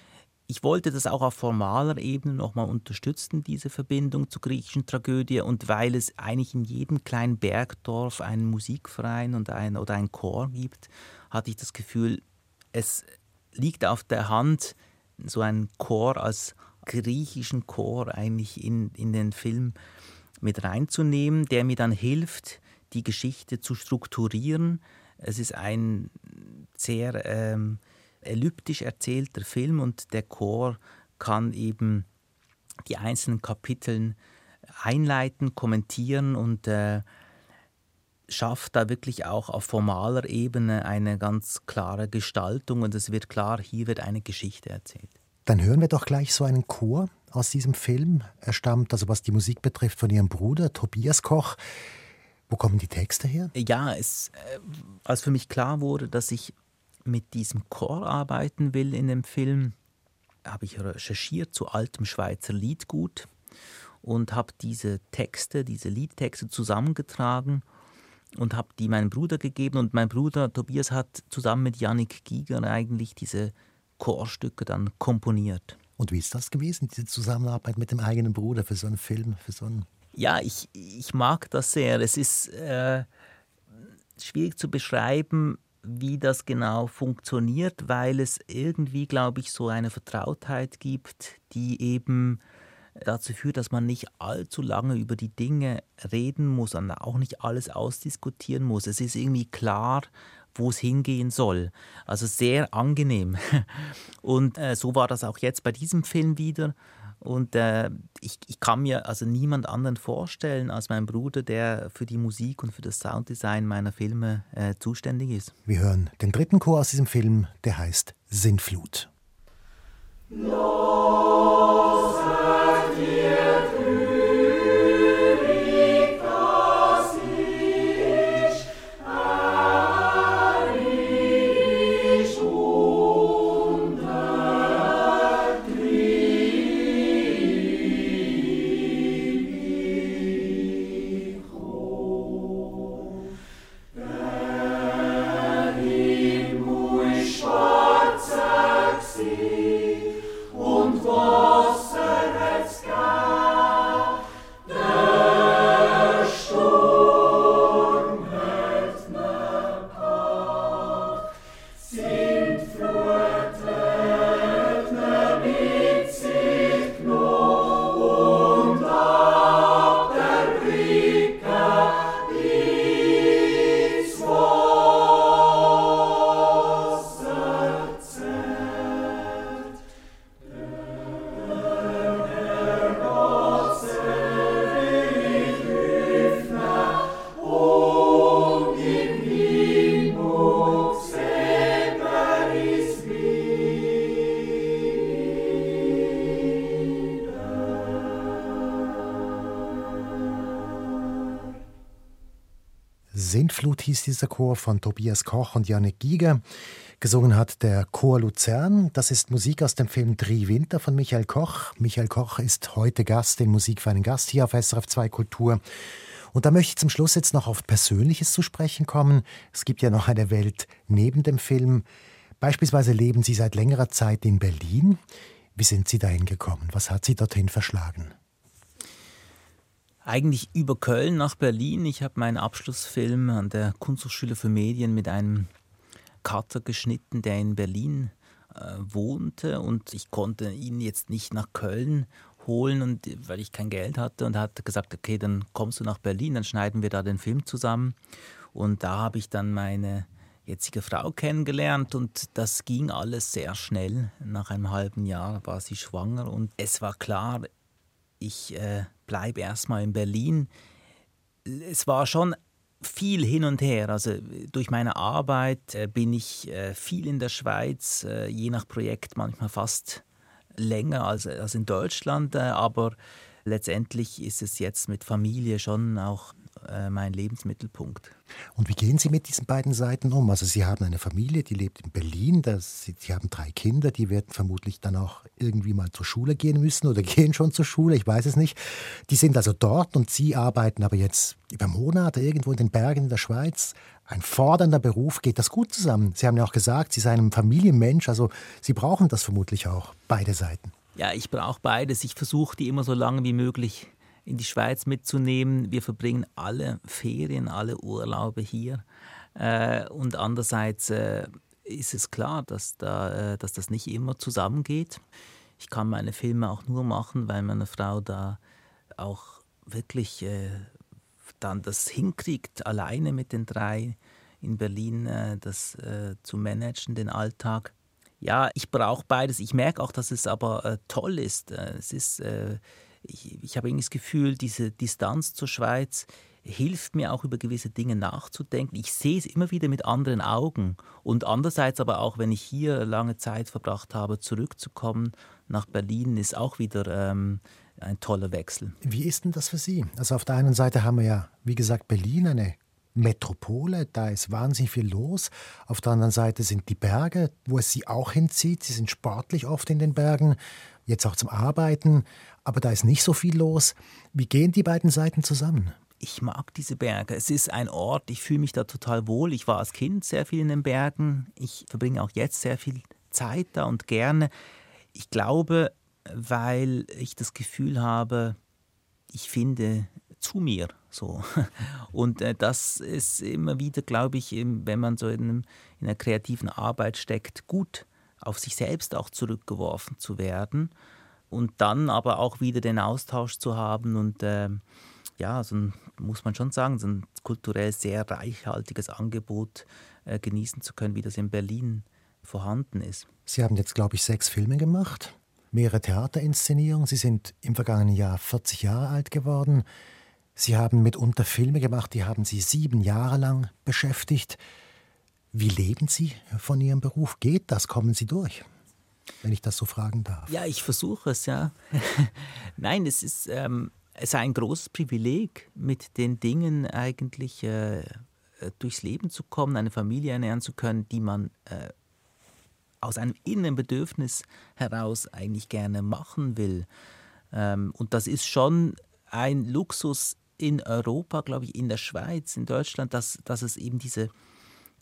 ich wollte das auch auf formaler Ebene nochmal unterstützen, diese Verbindung zur griechischen Tragödie. Und weil es eigentlich in jedem kleinen Bergdorf einen Musikverein und ein, oder einen Chor gibt, hatte ich das Gefühl, es liegt auf der Hand, so einen Chor als griechischen Chor eigentlich in, in den Film mit reinzunehmen, der mir dann hilft, die Geschichte zu strukturieren. Es ist ein sehr ähm, elliptisch erzählter Film und der Chor kann eben die einzelnen Kapiteln einleiten, kommentieren und äh, schafft da wirklich auch auf formaler Ebene eine ganz klare Gestaltung und es wird klar, hier wird eine Geschichte erzählt. Dann hören wir doch gleich so einen Chor aus diesem Film. Er stammt, also was die Musik betrifft, von Ihrem Bruder Tobias Koch. Wo kommen die Texte her? Ja, es, äh, als für mich klar wurde, dass ich mit diesem Chor arbeiten will in dem Film, habe ich recherchiert zu altem Schweizer Liedgut und habe diese Texte, diese Liedtexte zusammengetragen und habe die meinem Bruder gegeben. Und mein Bruder Tobias hat zusammen mit Yannick Giger eigentlich diese Chorstücke dann komponiert. Und wie ist das gewesen, diese Zusammenarbeit mit dem eigenen Bruder für so einen Film, für so einen ja, ich, ich mag das sehr. Es ist äh, schwierig zu beschreiben, wie das genau funktioniert, weil es irgendwie, glaube ich, so eine Vertrautheit gibt, die eben dazu führt, dass man nicht allzu lange über die Dinge reden muss und auch nicht alles ausdiskutieren muss. Es ist irgendwie klar, wo es hingehen soll. Also sehr angenehm. Und äh, so war das auch jetzt bei diesem Film wieder. Und äh, ich, ich kann mir also niemand anderen vorstellen als mein Bruder, der für die Musik und für das Sounddesign meiner Filme äh, zuständig ist. Wir hören den dritten Chor aus diesem Film, der heißt Sintflut. No, see. Von Tobias Koch und Janik Giger. Gesungen hat der Chor Luzern. Das ist Musik aus dem Film Drie Winter von Michael Koch. Michael Koch ist heute Gast in Musik für einen Gast hier auf SRF 2 Kultur. Und da möchte ich zum Schluss jetzt noch auf Persönliches zu sprechen kommen. Es gibt ja noch eine Welt neben dem Film. Beispielsweise leben Sie seit längerer Zeit in Berlin. Wie sind Sie dahin gekommen? Was hat Sie dorthin verschlagen? Eigentlich über Köln nach Berlin. Ich habe meinen Abschlussfilm an der Kunsthochschule für Medien mit einem Cutter geschnitten, der in Berlin äh, wohnte und ich konnte ihn jetzt nicht nach Köln holen und weil ich kein Geld hatte und hat gesagt, okay, dann kommst du nach Berlin, dann schneiden wir da den Film zusammen und da habe ich dann meine jetzige Frau kennengelernt und das ging alles sehr schnell. Nach einem halben Jahr war sie schwanger und es war klar, ich äh, bleibe erstmal in Berlin. Es war schon viel hin und her. Also durch meine Arbeit äh, bin ich äh, viel in der Schweiz, äh, je nach Projekt manchmal fast länger als, als in Deutschland. Äh, aber letztendlich ist es jetzt mit Familie schon auch äh, mein Lebensmittelpunkt. Und wie gehen Sie mit diesen beiden Seiten um? Also Sie haben eine Familie, die lebt in Berlin, das, Sie, Sie haben drei Kinder, die werden vermutlich dann auch irgendwie mal zur Schule gehen müssen oder gehen schon zur Schule, ich weiß es nicht. Die sind also dort und Sie arbeiten aber jetzt über Monate irgendwo in den Bergen in der Schweiz. Ein fordernder Beruf, geht das gut zusammen? Sie haben ja auch gesagt, Sie seien ein Familienmensch, also Sie brauchen das vermutlich auch, beide Seiten. Ja, ich brauche beides. Ich versuche die immer so lange wie möglich in die Schweiz mitzunehmen. Wir verbringen alle Ferien, alle Urlaube hier. Äh, und andererseits äh, ist es klar, dass, da, äh, dass das nicht immer zusammengeht. Ich kann meine Filme auch nur machen, weil meine Frau da auch wirklich äh, dann das hinkriegt, alleine mit den drei in Berlin äh, das äh, zu managen, den Alltag. Ja, ich brauche beides. Ich merke auch, dass es aber toll ist. es ist ich, ich habe irgendwie das Gefühl, diese Distanz zur Schweiz hilft mir auch über gewisse Dinge nachzudenken. Ich sehe es immer wieder mit anderen Augen und andererseits aber auch, wenn ich hier lange Zeit verbracht habe, zurückzukommen nach Berlin, ist auch wieder ähm, ein toller Wechsel. Wie ist denn das für Sie? Also auf der einen Seite haben wir ja, wie gesagt, Berlin, eine Metropole, da ist wahnsinnig viel los. Auf der anderen Seite sind die Berge, wo es Sie auch hinzieht. Sie sind sportlich oft in den Bergen, jetzt auch zum Arbeiten aber da ist nicht so viel los. Wie gehen die beiden Seiten zusammen? Ich mag diese Berge. Es ist ein Ort, ich fühle mich da total wohl. Ich war als Kind sehr viel in den Bergen. Ich verbringe auch jetzt sehr viel Zeit da und gerne. Ich glaube, weil ich das Gefühl habe, ich finde zu mir so. Und äh, das ist immer wieder, glaube ich, wenn man so in, in einer kreativen Arbeit steckt, gut auf sich selbst auch zurückgeworfen zu werden und dann aber auch wieder den Austausch zu haben und äh, ja, so ein, muss man schon sagen, so ein kulturell sehr reichhaltiges Angebot äh, genießen zu können, wie das in Berlin vorhanden ist. Sie haben jetzt, glaube ich, sechs Filme gemacht, mehrere Theaterinszenierungen. Sie sind im vergangenen Jahr 40 Jahre alt geworden. Sie haben mitunter Filme gemacht, die haben Sie sieben Jahre lang beschäftigt. Wie leben Sie von Ihrem Beruf? Geht das? Kommen Sie durch? Wenn ich das so fragen darf. Ja, ich versuche es, ja. Nein, es ist, ähm, es ist ein großes Privileg, mit den Dingen eigentlich äh, durchs Leben zu kommen, eine Familie ernähren zu können, die man äh, aus einem inneren Bedürfnis heraus eigentlich gerne machen will. Ähm, und das ist schon ein Luxus in Europa, glaube ich, in der Schweiz, in Deutschland, dass, dass es eben diese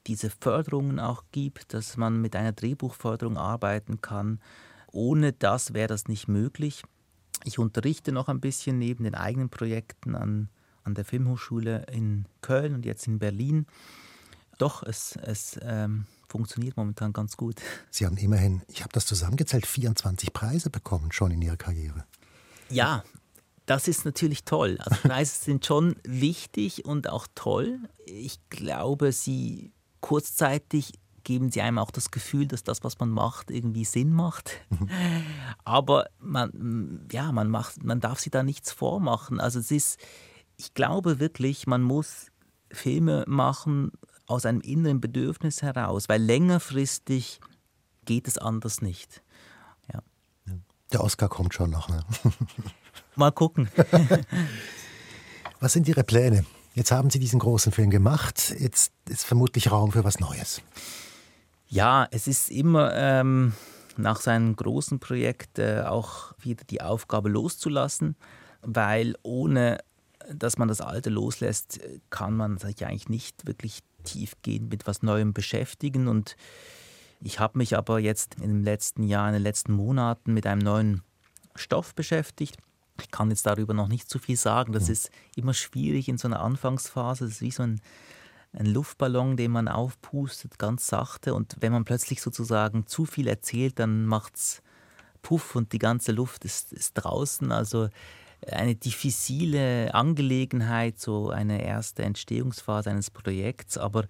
diese Förderungen auch gibt, dass man mit einer Drehbuchförderung arbeiten kann. Ohne das wäre das nicht möglich. Ich unterrichte noch ein bisschen neben den eigenen Projekten an, an der Filmhochschule in Köln und jetzt in Berlin. Doch, es, es ähm, funktioniert momentan ganz gut. Sie haben immerhin, ich habe das zusammengezählt, 24 Preise bekommen schon in Ihrer Karriere. Ja, das ist natürlich toll. Also Preise sind schon wichtig und auch toll. Ich glaube, sie kurzzeitig geben sie einem auch das Gefühl, dass das, was man macht, irgendwie Sinn macht. Mhm. Aber man, ja, man, macht, man darf sie da nichts vormachen. Also es ist, ich glaube wirklich, man muss Filme machen aus einem inneren Bedürfnis heraus, weil längerfristig geht es anders nicht. Ja. Der Oscar kommt schon noch. Ne? Mal gucken. Was sind Ihre Pläne? Jetzt haben Sie diesen großen Film gemacht. Jetzt ist vermutlich Raum für was Neues. Ja, es ist immer ähm, nach seinem großen Projekt äh, auch wieder die Aufgabe loszulassen, weil ohne dass man das Alte loslässt, kann man sich eigentlich nicht wirklich tiefgehend mit was Neuem beschäftigen. Und ich habe mich aber jetzt im letzten Jahr, in den letzten Monaten mit einem neuen Stoff beschäftigt ich kann jetzt darüber noch nicht zu viel sagen. Das mhm. ist immer schwierig in so einer Anfangsphase. Das ist wie so ein, ein Luftballon, den man aufpustet, ganz sachte. Und wenn man plötzlich sozusagen zu viel erzählt, dann macht es Puff und die ganze Luft ist, ist draußen. Also eine diffizile Angelegenheit, so eine erste Entstehungsphase eines Projekts. Aber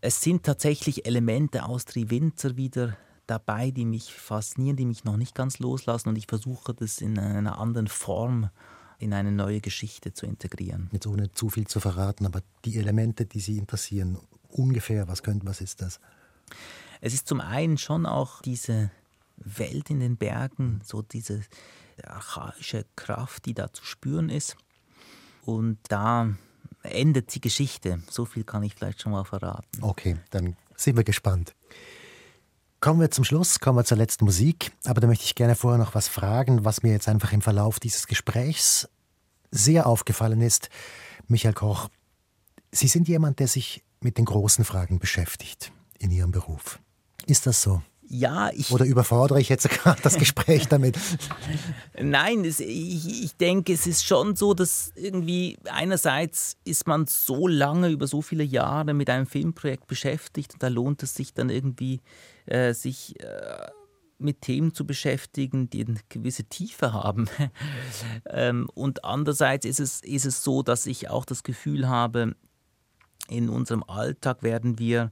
es sind tatsächlich Elemente aus Trivinzer wieder dabei, die mich faszinieren, die mich noch nicht ganz loslassen und ich versuche das in einer anderen Form in eine neue Geschichte zu integrieren. Jetzt ohne zu viel zu verraten, aber die Elemente, die Sie interessieren, ungefähr, was könnte, was ist das? Es ist zum einen schon auch diese Welt in den Bergen, so diese archaische Kraft, die da zu spüren ist. Und da endet die Geschichte. So viel kann ich vielleicht schon mal verraten. Okay, dann sind wir gespannt. Kommen wir zum Schluss, kommen wir zur letzten Musik. Aber da möchte ich gerne vorher noch was fragen, was mir jetzt einfach im Verlauf dieses Gesprächs sehr aufgefallen ist. Michael Koch, Sie sind jemand, der sich mit den großen Fragen beschäftigt in Ihrem Beruf. Ist das so? Ja, ich. Oder überfordere ich jetzt gerade das Gespräch damit? Nein, es, ich, ich denke, es ist schon so, dass irgendwie einerseits ist man so lange über so viele Jahre mit einem Filmprojekt beschäftigt und da lohnt es sich dann irgendwie, äh, sich äh, mit Themen zu beschäftigen, die eine gewisse Tiefe haben. ähm, und andererseits ist es, ist es so, dass ich auch das Gefühl habe, in unserem Alltag werden wir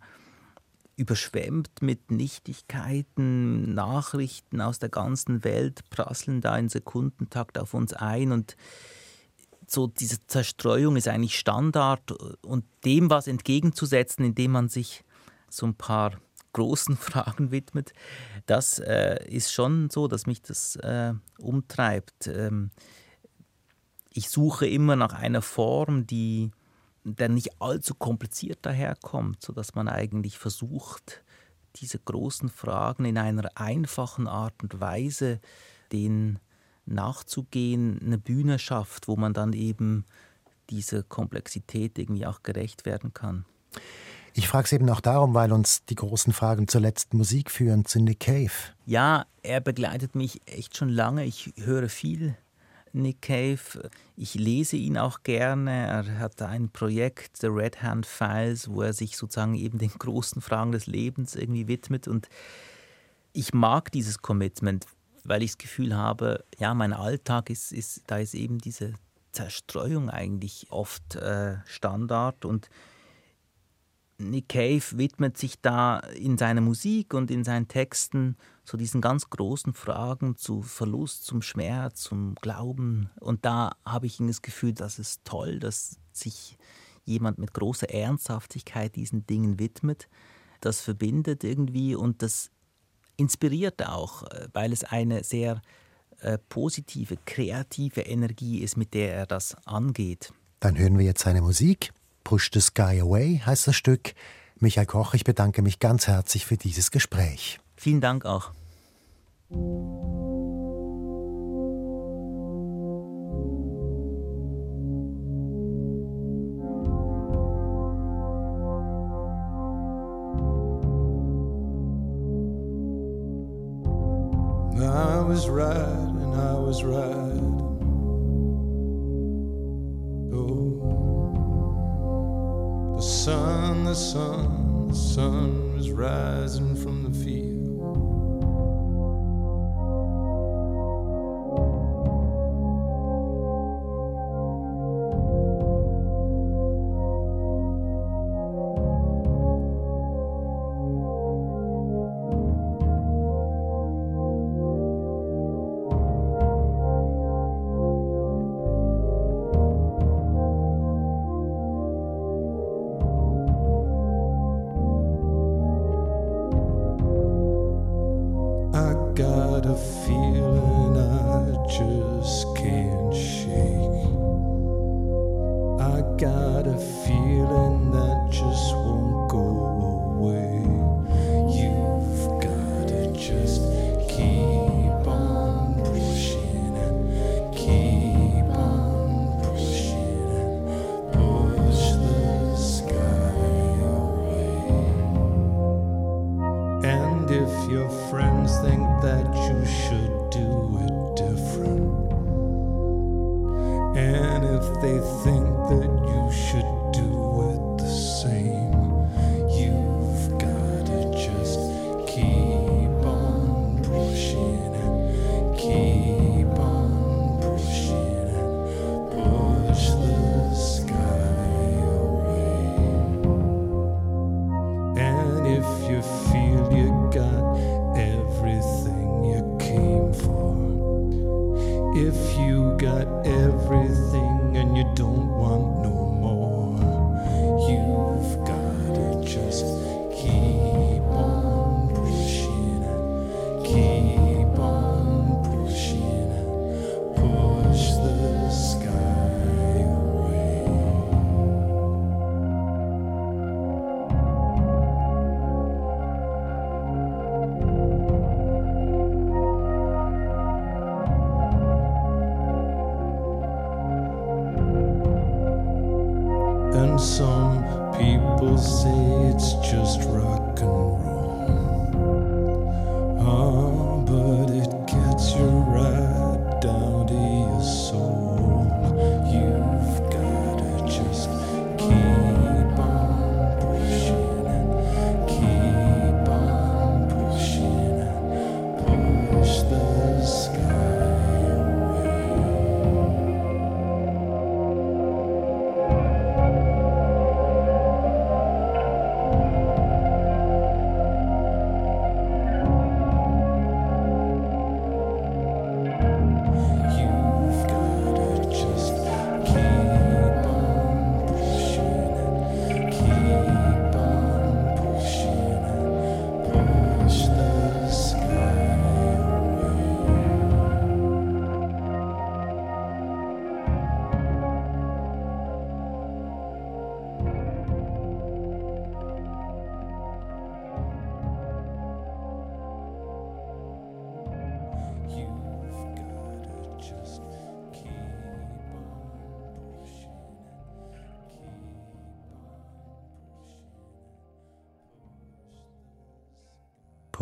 überschwemmt mit Nichtigkeiten, Nachrichten aus der ganzen Welt prasseln da in Sekundentakt auf uns ein und so diese Zerstreuung ist eigentlich Standard und dem was entgegenzusetzen, indem man sich so ein paar großen Fragen widmet, das äh, ist schon so, dass mich das äh, umtreibt. Ähm, ich suche immer nach einer Form, die der nicht allzu kompliziert daherkommt, sodass man eigentlich versucht, diese großen Fragen in einer einfachen Art und Weise denen nachzugehen, eine Bühne schafft, wo man dann eben dieser Komplexität irgendwie auch gerecht werden kann. Ich frage es eben auch darum, weil uns die großen Fragen zur letzten Musik führen, zu Nick Cave. Ja, er begleitet mich echt schon lange. Ich höre viel Nick Cave. Ich lese ihn auch gerne. Er hat ein Projekt, The Red Hand Files, wo er sich sozusagen eben den großen Fragen des Lebens irgendwie widmet. Und ich mag dieses Commitment, weil ich das Gefühl habe, ja, mein Alltag ist, ist da ist eben diese Zerstreuung eigentlich oft äh, Standard und Nick Cave widmet sich da in seiner Musik und in seinen Texten so diesen ganz großen Fragen zu Verlust, zum Schmerz, zum Glauben. Und da habe ich das Gefühl, dass es toll, dass sich jemand mit großer Ernsthaftigkeit diesen Dingen widmet. Das verbindet irgendwie und das inspiriert auch, äh, weil es eine sehr äh, positive, kreative Energie ist, mit der er das angeht. Dann hören wir jetzt seine Musik. Push the Sky Away heißt das Stück. Michael Koch, ich bedanke mich ganz herzlich für dieses Gespräch. Vielen Dank auch. I was right and I was right. Sun, the sun, the sun was rising from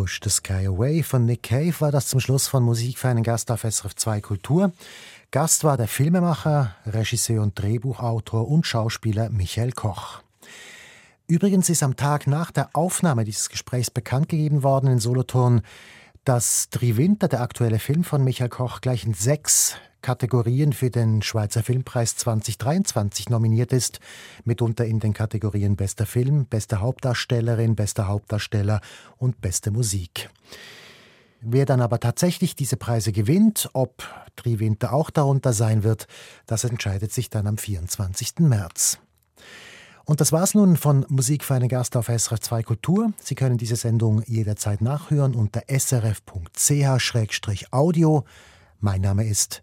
Push the Sky Away von Nick Cave war das zum Schluss von Musik für einen Gast auf SRF 2 Kultur. Gast war der Filmemacher, Regisseur und Drehbuchautor und Schauspieler Michael Koch. Übrigens ist am Tag nach der Aufnahme dieses Gesprächs bekannt gegeben worden in Solothurn, dass Triwinter, der aktuelle Film von Michael Koch, gleich in sechs Kategorien für den Schweizer Filmpreis 2023 nominiert ist, mitunter in den Kategorien Bester Film, Beste Hauptdarstellerin, Bester Hauptdarsteller und Beste Musik. Wer dann aber tatsächlich diese Preise gewinnt, ob Triwinter auch darunter sein wird, das entscheidet sich dann am 24. März. Und das war's nun von Musik für einen Gast auf SRF 2 Kultur. Sie können diese Sendung jederzeit nachhören unter srf.ch-audio. Mein Name ist